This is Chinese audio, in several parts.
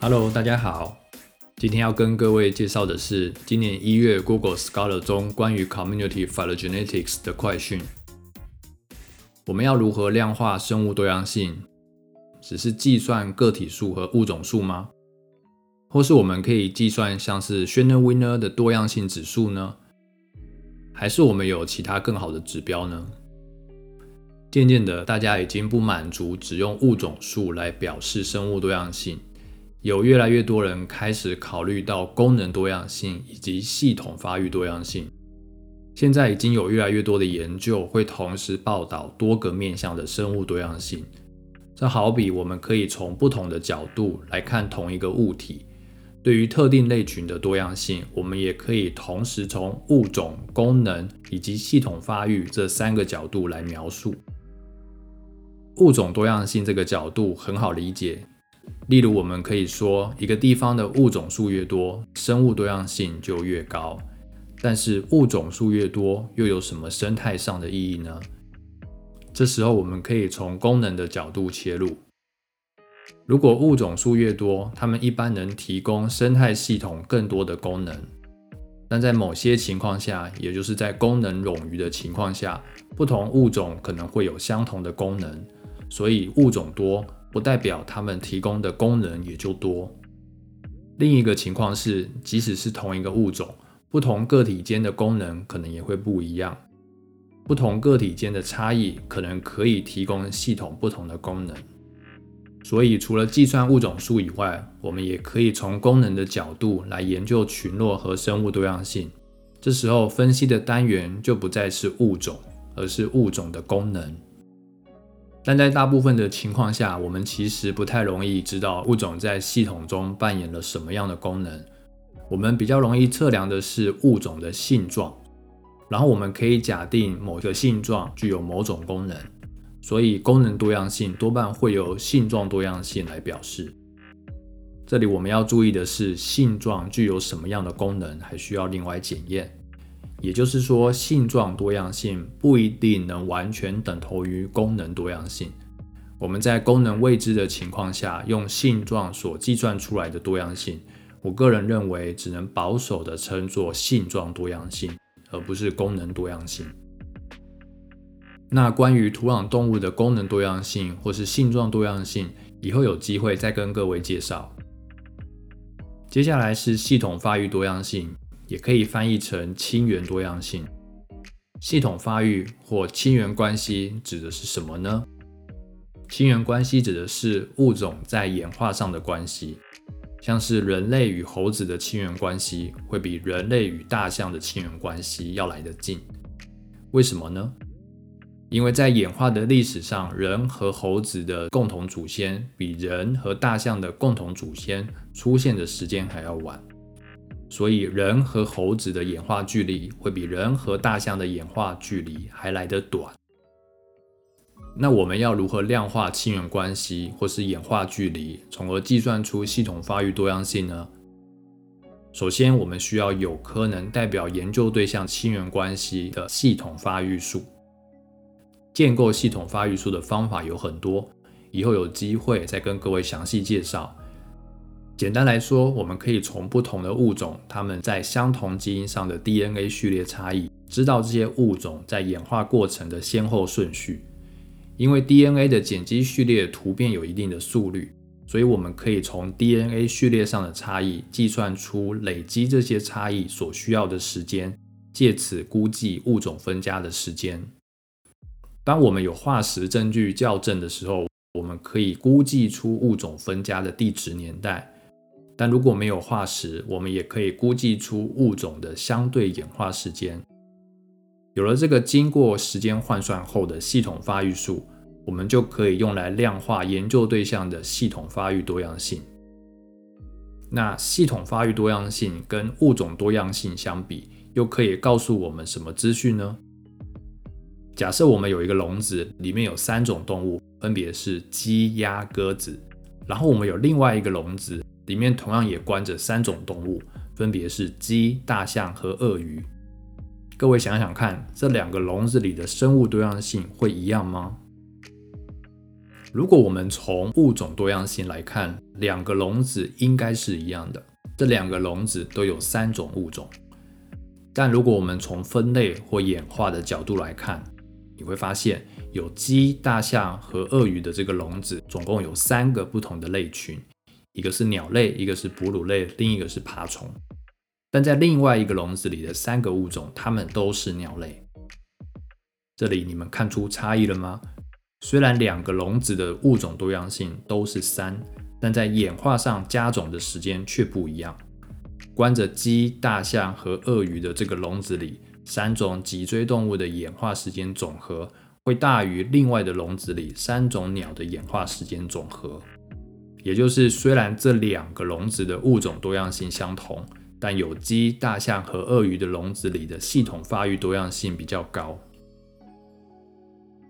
Hello，大家好。今天要跟各位介绍的是今年一月 Google Scholar 中关于 Community Phylogenetics 的快讯。我们要如何量化生物多样性？只是计算个体数和物种数吗？或是我们可以计算像是 Shannon-Winner 的多样性指数呢？还是我们有其他更好的指标呢？渐渐的，大家已经不满足只用物种数来表示生物多样性。有越来越多人开始考虑到功能多样性以及系统发育多样性。现在已经有越来越多的研究会同时报道多个面向的生物多样性。这好比我们可以从不同的角度来看同一个物体。对于特定类群的多样性，我们也可以同时从物种、功能以及系统发育这三个角度来描述。物种多样性这个角度很好理解。例如，我们可以说，一个地方的物种数越多，生物多样性就越高。但是，物种数越多，又有什么生态上的意义呢？这时候，我们可以从功能的角度切入。如果物种数越多，它们一般能提供生态系统更多的功能。但在某些情况下，也就是在功能冗余的情况下，不同物种可能会有相同的功能。所以，物种多。不代表它们提供的功能也就多。另一个情况是，即使是同一个物种，不同个体间的功能可能也会不一样。不同个体间的差异可能可以提供系统不同的功能。所以，除了计算物种数以外，我们也可以从功能的角度来研究群落和生物多样性。这时候，分析的单元就不再是物种，而是物种的功能。但在大部分的情况下，我们其实不太容易知道物种在系统中扮演了什么样的功能。我们比较容易测量的是物种的性状，然后我们可以假定某个性状具有某种功能，所以功能多样性多半会由性状多样性来表示。这里我们要注意的是，性状具有什么样的功能，还需要另外检验。也就是说，性状多样性不一定能完全等同于功能多样性。我们在功能未知的情况下，用性状所计算出来的多样性，我个人认为只能保守的称作性状多样性，而不是功能多样性。那关于土壤动物的功能多样性或是性状多样性，以后有机会再跟各位介绍。接下来是系统发育多样性。也可以翻译成亲缘多样性。系统发育或亲缘关系指的是什么呢？亲缘关系指的是物种在演化上的关系，像是人类与猴子的亲缘关系会比人类与大象的亲缘关系要来得近。为什么呢？因为在演化的历史上，人和猴子的共同祖先比人和大象的共同祖先出现的时间还要晚。所以，人和猴子的演化距离会比人和大象的演化距离还来得短。那我们要如何量化亲缘关系或是演化距离，从而计算出系统发育多样性呢？首先，我们需要有可能代表研究对象亲缘关系的系统发育数。建构系统发育数的方法有很多，以后有机会再跟各位详细介绍。简单来说，我们可以从不同的物种，它们在相同基因上的 DNA 序列差异，知道这些物种在演化过程的先后顺序。因为 DNA 的碱基序列突变有一定的速率，所以我们可以从 DNA 序列上的差异计算出累积这些差异所需要的时间，借此估计物种分家的时间。当我们有化石证据校正的时候，我们可以估计出物种分家的地质年代。但如果没有化石，我们也可以估计出物种的相对演化时间。有了这个经过时间换算后的系统发育数，我们就可以用来量化研究对象的系统发育多样性。那系统发育多样性跟物种多样性相比，又可以告诉我们什么资讯呢？假设我们有一个笼子，里面有三种动物，分别是鸡、鸭、鸽子，然后我们有另外一个笼子。里面同样也关着三种动物，分别是鸡、大象和鳄鱼。各位想想看，这两个笼子里的生物多样性会一样吗？如果我们从物种多样性来看，两个笼子应该是一样的，这两个笼子都有三种物种。但如果我们从分类或演化的角度来看，你会发现有鸡、大象和鳄鱼的这个笼子，总共有三个不同的类群，一个是鸟类，一个是哺乳类，另一个是爬虫。但在另外一个笼子里的三个物种，它们都是鸟类。这里你们看出差异了吗？虽然两个笼子的物种多样性都是三，但在演化上加种的时间却不一样。关着鸡、大象和鳄鱼的这个笼子里，三种脊椎动物的演化时间总和会大于另外的笼子里三种鸟的演化时间总和。也就是，虽然这两个笼子的物种多样性相同，但有机、大象和鳄鱼的笼子里的系统发育多样性比较高。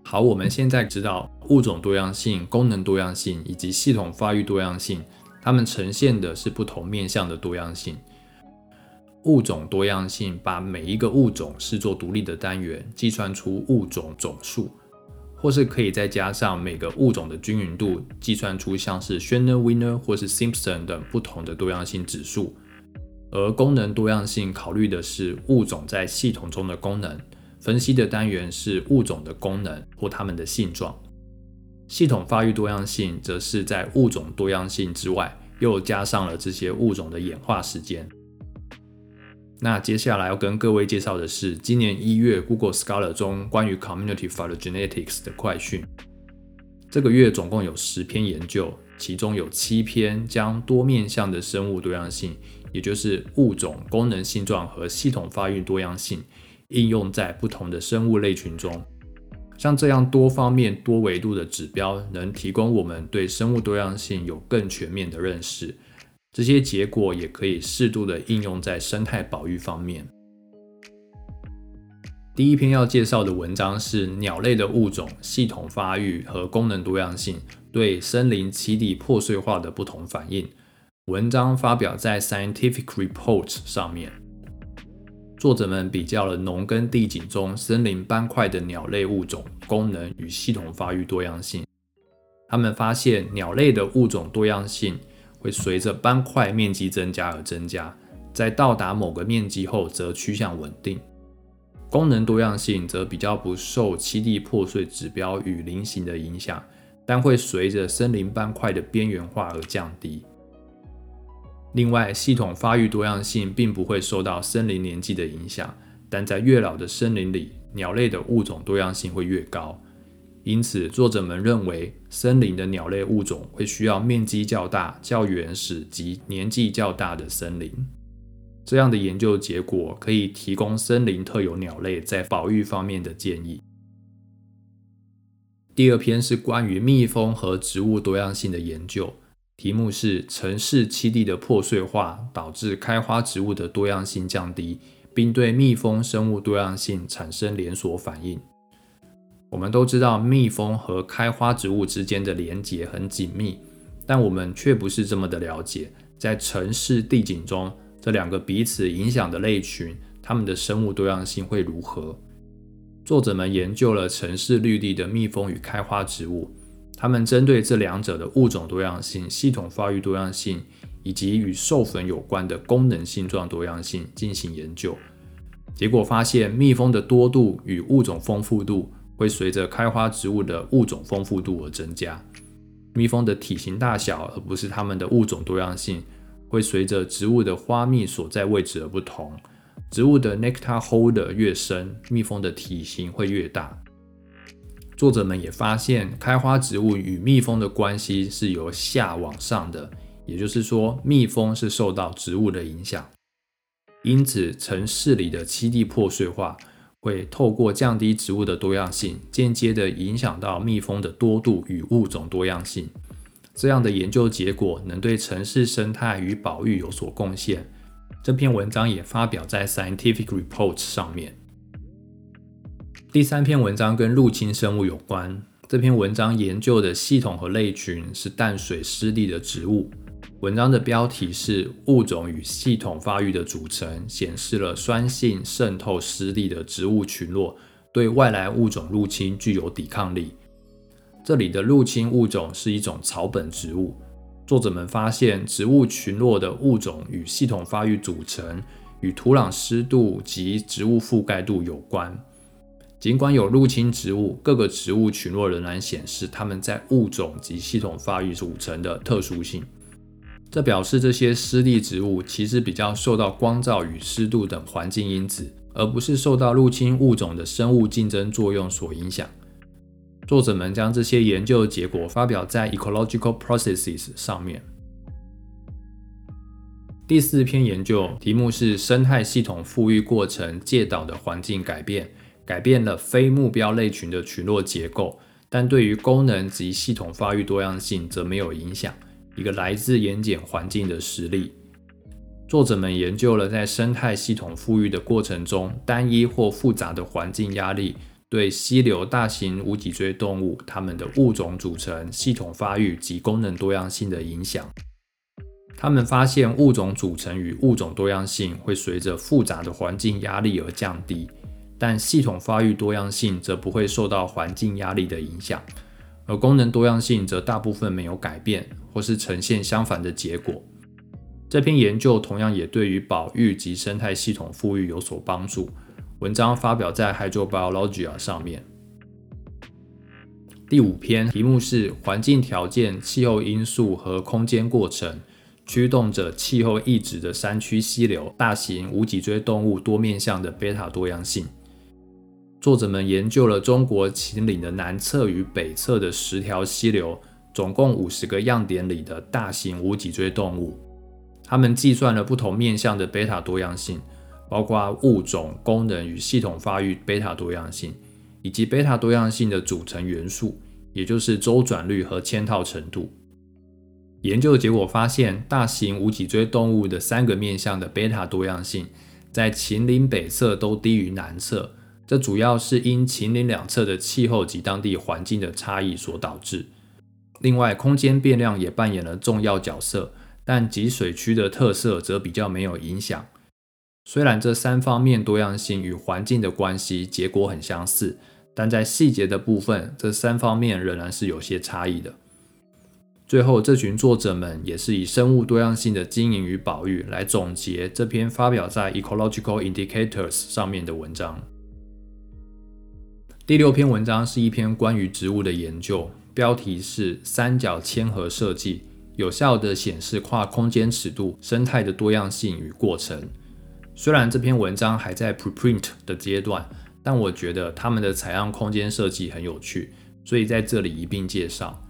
好，我们现在知道物种多样性、功能多样性以及系统发育多样性，它们呈现的是不同面向的多样性。物种多样性把每一个物种视作独立的单元，计算出物种总数，或是可以再加上每个物种的均匀度，计算出像是 Shannon、Winner 或是 Simpson 等不同的多样性指数。而功能多样性考虑的是物种在系统中的功能。分析的单元是物种的功能或它们的性状，系统发育多样性则是在物种多样性之外，又加上了这些物种的演化时间。那接下来要跟各位介绍的是今年一月 Google Scholar 中关于 Community Phylogenetics 的快讯。这个月总共有十篇研究，其中有七篇将多面向的生物多样性，也就是物种、功能性状和系统发育多样性。应用在不同的生物类群中，像这样多方面、多维度的指标，能提供我们对生物多样性有更全面的认识。这些结果也可以适度的应用在生态保育方面。第一篇要介绍的文章是鸟类的物种、系统发育和功能多样性对森林栖地破碎化的不同反应。文章发表在 Scientific Reports 上面。作者们比较了农耕地景中森林斑块的鸟类物种功能与系统发育多样性。他们发现，鸟类的物种多样性会随着斑块面积增加而增加，在到达某个面积后则趋向稳定。功能多样性则比较不受栖地破碎指标与菱形的影响，但会随着森林斑块的边缘化而降低。另外，系统发育多样性并不会受到森林年纪的影响，但在越老的森林里，鸟类的物种多样性会越高。因此，作者们认为，森林的鸟类物种会需要面积较大、较原始及年纪较大的森林。这样的研究结果可以提供森林特有鸟类在保育方面的建议。第二篇是关于蜜蜂和植物多样性的研究。题目是城市栖地的破碎化导致开花植物的多样性降低，并对蜜蜂生物多样性产生连锁反应。我们都知道蜜蜂和开花植物之间的连结很紧密，但我们却不是这么的了解，在城市地景中，这两个彼此影响的类群，它们的生物多样性会如何？作者们研究了城市绿地的蜜蜂与开花植物。他们针对这两者的物种多样性、系统发育多样性以及与授粉有关的功能性状多样性进行研究，结果发现，蜜蜂的多度与物种丰富度会随着开花植物的物种丰富度而增加。蜜蜂的体型大小，而不是它们的物种多样性，会随着植物的花蜜所在位置而不同。植物的 nectar holder 越深，蜜蜂的体型会越大。作者们也发现，开花植物与蜜蜂的关系是由下往上的，也就是说，蜜蜂是受到植物的影响。因此，城市里的栖地破碎化会透过降低植物的多样性，间接的影响到蜜蜂的多度与物种多样性。这样的研究结果能对城市生态与保育有所贡献。这篇文章也发表在 Scientific Reports 上面。第三篇文章跟入侵生物有关。这篇文章研究的系统和类群是淡水湿地的植物。文章的标题是“物种与系统发育的组成”，显示了酸性渗透湿地的植物群落对外来物种入侵具有抵抗力。这里的入侵物种是一种草本植物。作者们发现，植物群落的物种与系统发育组成与土壤湿度及植物覆盖度有关。尽管有入侵植物，各个植物群落仍然显示它们在物种及系统发育组成的特殊性。这表示这些湿地植物其实比较受到光照与湿度等环境因子，而不是受到入侵物种的生物竞争作用所影响。作者们将这些研究结果发表在《Ecological Processes》上面。第四篇研究题目是生态系统富裕过程介导的环境改变，改变了非目标类群的群落结构，但对于功能及系统发育多样性则没有影响。一个来自盐碱环境的实例。作者们研究了在生态系统富裕的过程中，单一或复杂的环境压力。对溪流大型无脊椎动物它们的物种组成、系统发育及功能多样性的影响。他们发现物种组成与物种多样性会随着复杂的环境压力而降低，但系统发育多样性则不会受到环境压力的影响，而功能多样性则大部分没有改变，或是呈现相反的结果。这篇研究同样也对于保育及生态系统富裕有所帮助。文章发表在《Hydrobiology》上面。第五篇题目是环境条件、气候因素和空间过程驱动着气候异质的山区溪流、大型无脊椎动物多面向的贝塔多样性。作者们研究了中国秦岭的南侧与北侧的十条溪流，总共五十个样点里的大型无脊椎动物。他们计算了不同面向的贝塔多样性。包括物种、功能与系统发育、贝塔多样性，以及贝塔多样性的组成元素，也就是周转率和嵌套程度。研究结果发现，大型无脊椎动物的三个面向的贝塔多样性，在秦岭北侧都低于南侧。这主要是因秦岭两侧的气候及当地环境的差异所导致。另外，空间变量也扮演了重要角色，但集水区的特色则比较没有影响。虽然这三方面多样性与环境的关系结果很相似，但在细节的部分，这三方面仍然是有些差异的。最后，这群作者们也是以生物多样性的经营与保育来总结这篇发表在《Ecological Indicators》上面的文章。第六篇文章是一篇关于植物的研究，标题是“三角嵌合设计有效地显示跨空间尺度生态的多样性与过程”。虽然这篇文章还在 preprint 的阶段，但我觉得他们的采样空间设计很有趣，所以在这里一并介绍。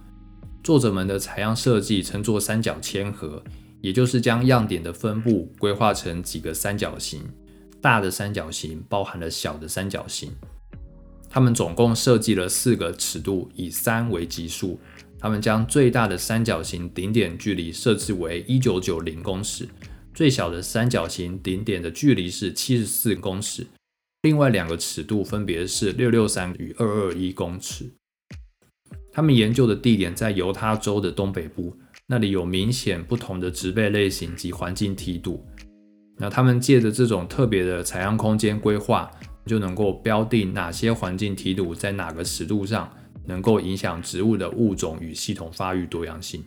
作者们的采样设计称作三角嵌合，也就是将样点的分布规划成几个三角形，大的三角形包含了小的三角形。他们总共设计了四个尺度，以三为基数。他们将最大的三角形顶点距离设置为一九九零公尺。最小的三角形顶点的距离是七十四公尺，另外两个尺度分别是六六三与二二一公尺。他们研究的地点在犹他州的东北部，那里有明显不同的植被类型及环境梯度。那他们借着这种特别的采样空间规划，就能够标定哪些环境梯度在哪个尺度上能够影响植物的物种与系统发育多样性。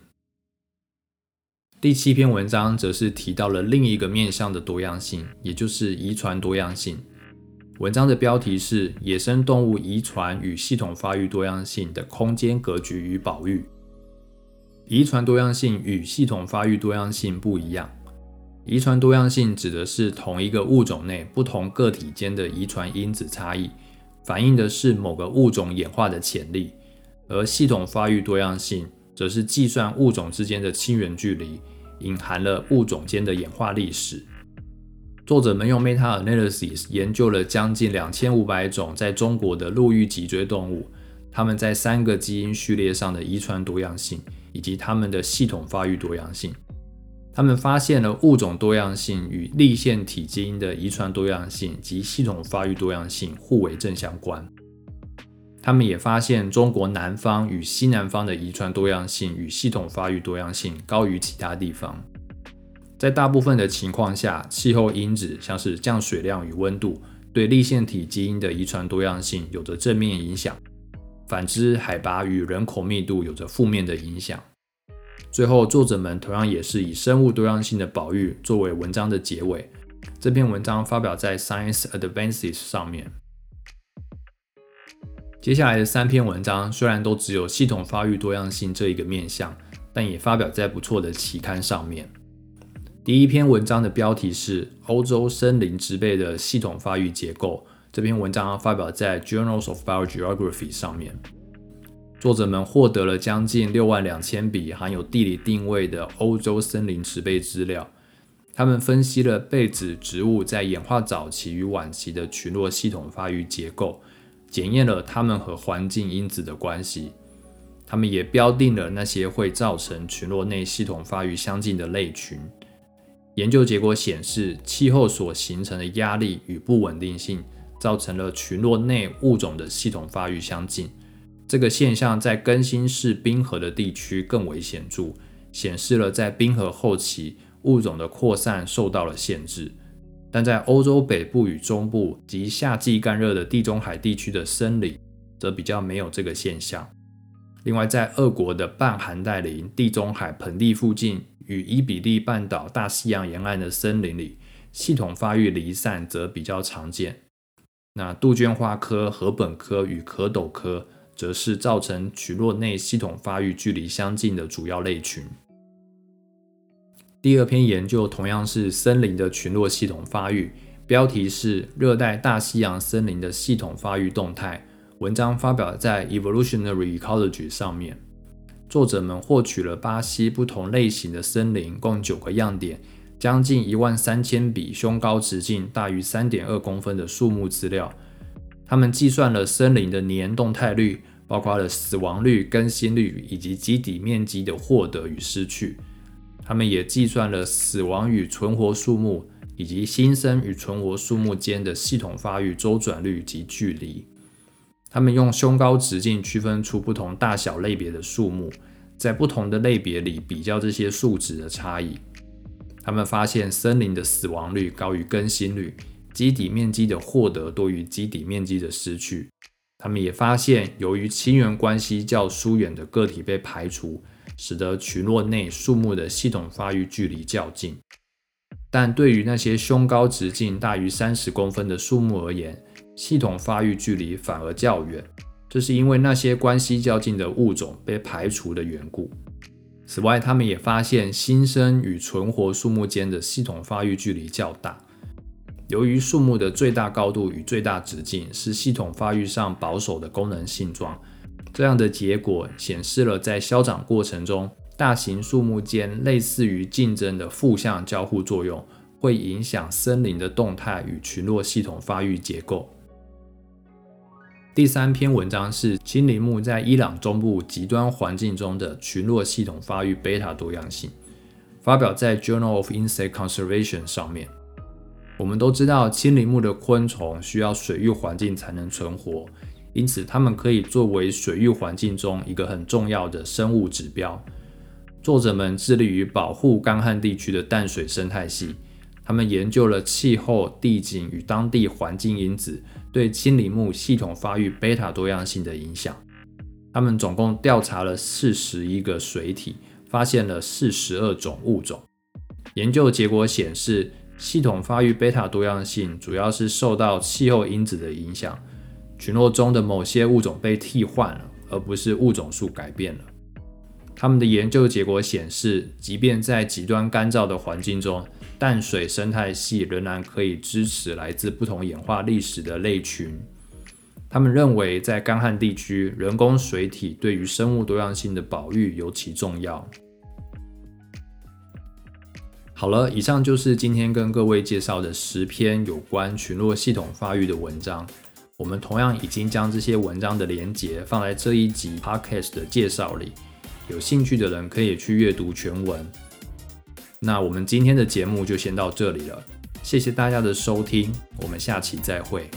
第七篇文章则是提到了另一个面向的多样性，也就是遗传多样性。文章的标题是《野生动物遗传与系统发育多样性的空间格局与保育》。遗传多样性与系统发育多样性不一样。遗传多样性指的是同一个物种内不同个体间的遗传因子差异，反映的是某个物种演化的潜力；而系统发育多样性则是计算物种之间的亲缘距离。隐含了物种间的演化历史。作者们用 meta-analysis 研究了将近两千五百种在中国的陆域脊椎动物，它们在三个基因序列上的遗传多样性，以及它们的系统发育多样性。他们发现了物种多样性与立腺体基因的遗传多样性及系统发育多样性互为正相关。他们也发现，中国南方与西南方的遗传多样性与系统发育多样性高于其他地方。在大部分的情况下，气候因子像是降水量与温度，对立腺体基因的遗传多样性有着正面影响。反之，海拔与人口密度有着负面的影响。最后，作者们同样也是以生物多样性的保育作为文章的结尾。这篇文章发表在 Science Advances 上面。接下来的三篇文章虽然都只有系统发育多样性这一个面向，但也发表在不错的期刊上面。第一篇文章的标题是《欧洲森林植被的系统发育结构》。这篇文章发表在 Journals of Biogeography 上面。作者们获得了将近六万两千笔含有地理定位的欧洲森林植被资料。他们分析了被子植物在演化早期与晚期的群落系统发育结构，检验了它们和环境因子的关系。他们也标定了那些会造成群落内系统发育相近的类群。研究结果显示，气候所形成的压力与不稳定性，造成了群落内物种的系统发育相近。这个现象在更新世冰河的地区更为显著，显示了在冰河后期物种的扩散受到了限制。但在欧洲北部与中部及夏季干热的地中海地区的森林，则比较没有这个现象。另外，在俄国的半寒带林、地中海盆地附近与伊比利半岛大西洋沿岸的森林里，系统发育离散则比较常见。那杜鹃花科、禾本科与壳斗科。则是造成群落内系统发育距离相近的主要类群。第二篇研究同样是森林的群落系统发育，标题是《热带大西洋森林的系统发育动态》。文章发表在《Evolutionary Ecology》上面。作者们获取了巴西不同类型的森林共九个样点，将近一万三千笔胸高直径大于三点二公分的树木资料。他们计算了森林的年动态率，包括了死亡率、更新率以及基底面积的获得与失去。他们也计算了死亡与存活树木以及新生与存活树木间的系统发育周转率及距离。他们用胸高直径区分出不同大小类别的树木，在不同的类别里比较这些数值的差异。他们发现森林的死亡率高于更新率。基底面积的获得多于基底面积的失去。他们也发现，由于亲缘关系较疏远的个体被排除，使得群落内树木的系统发育距离较近。但对于那些胸高直径大于三十公分的树木而言，系统发育距离反而较远。这是因为那些关系较近的物种被排除的缘故。此外，他们也发现新生与存活树木间的系统发育距离较大。由于树木的最大高度与最大直径是系统发育上保守的功能性状，这样的结果显示了在消长过程中，大型树木间类似于竞争的负向交互作用，会影响森林的动态与群落系统发育结构。第三篇文章是青林木在伊朗中部极端环境中的群落系统发育贝塔多样性，发表在 Journal of Insect Conservation 上面。我们都知道，青林木的昆虫需要水域环境才能存活，因此它们可以作为水域环境中一个很重要的生物指标。作者们致力于保护干旱地区的淡水生态系，他们研究了气候、地景与当地环境因子对青林木系统发育贝塔多样性的影响。他们总共调查了四十一个水体，发现了四十二种物种。研究结果显示。系统发育贝塔多样性主要是受到气候因子的影响，群落中的某些物种被替换了，而不是物种数改变了。他们的研究结果显示，即便在极端干燥的环境中，淡水生态系仍然可以支持来自不同演化历史的类群。他们认为，在干旱地区，人工水体对于生物多样性的保育尤其重要。好了，以上就是今天跟各位介绍的十篇有关群落系统发育的文章。我们同样已经将这些文章的连结放在这一集 podcast 的介绍里，有兴趣的人可以去阅读全文。那我们今天的节目就先到这里了，谢谢大家的收听，我们下期再会。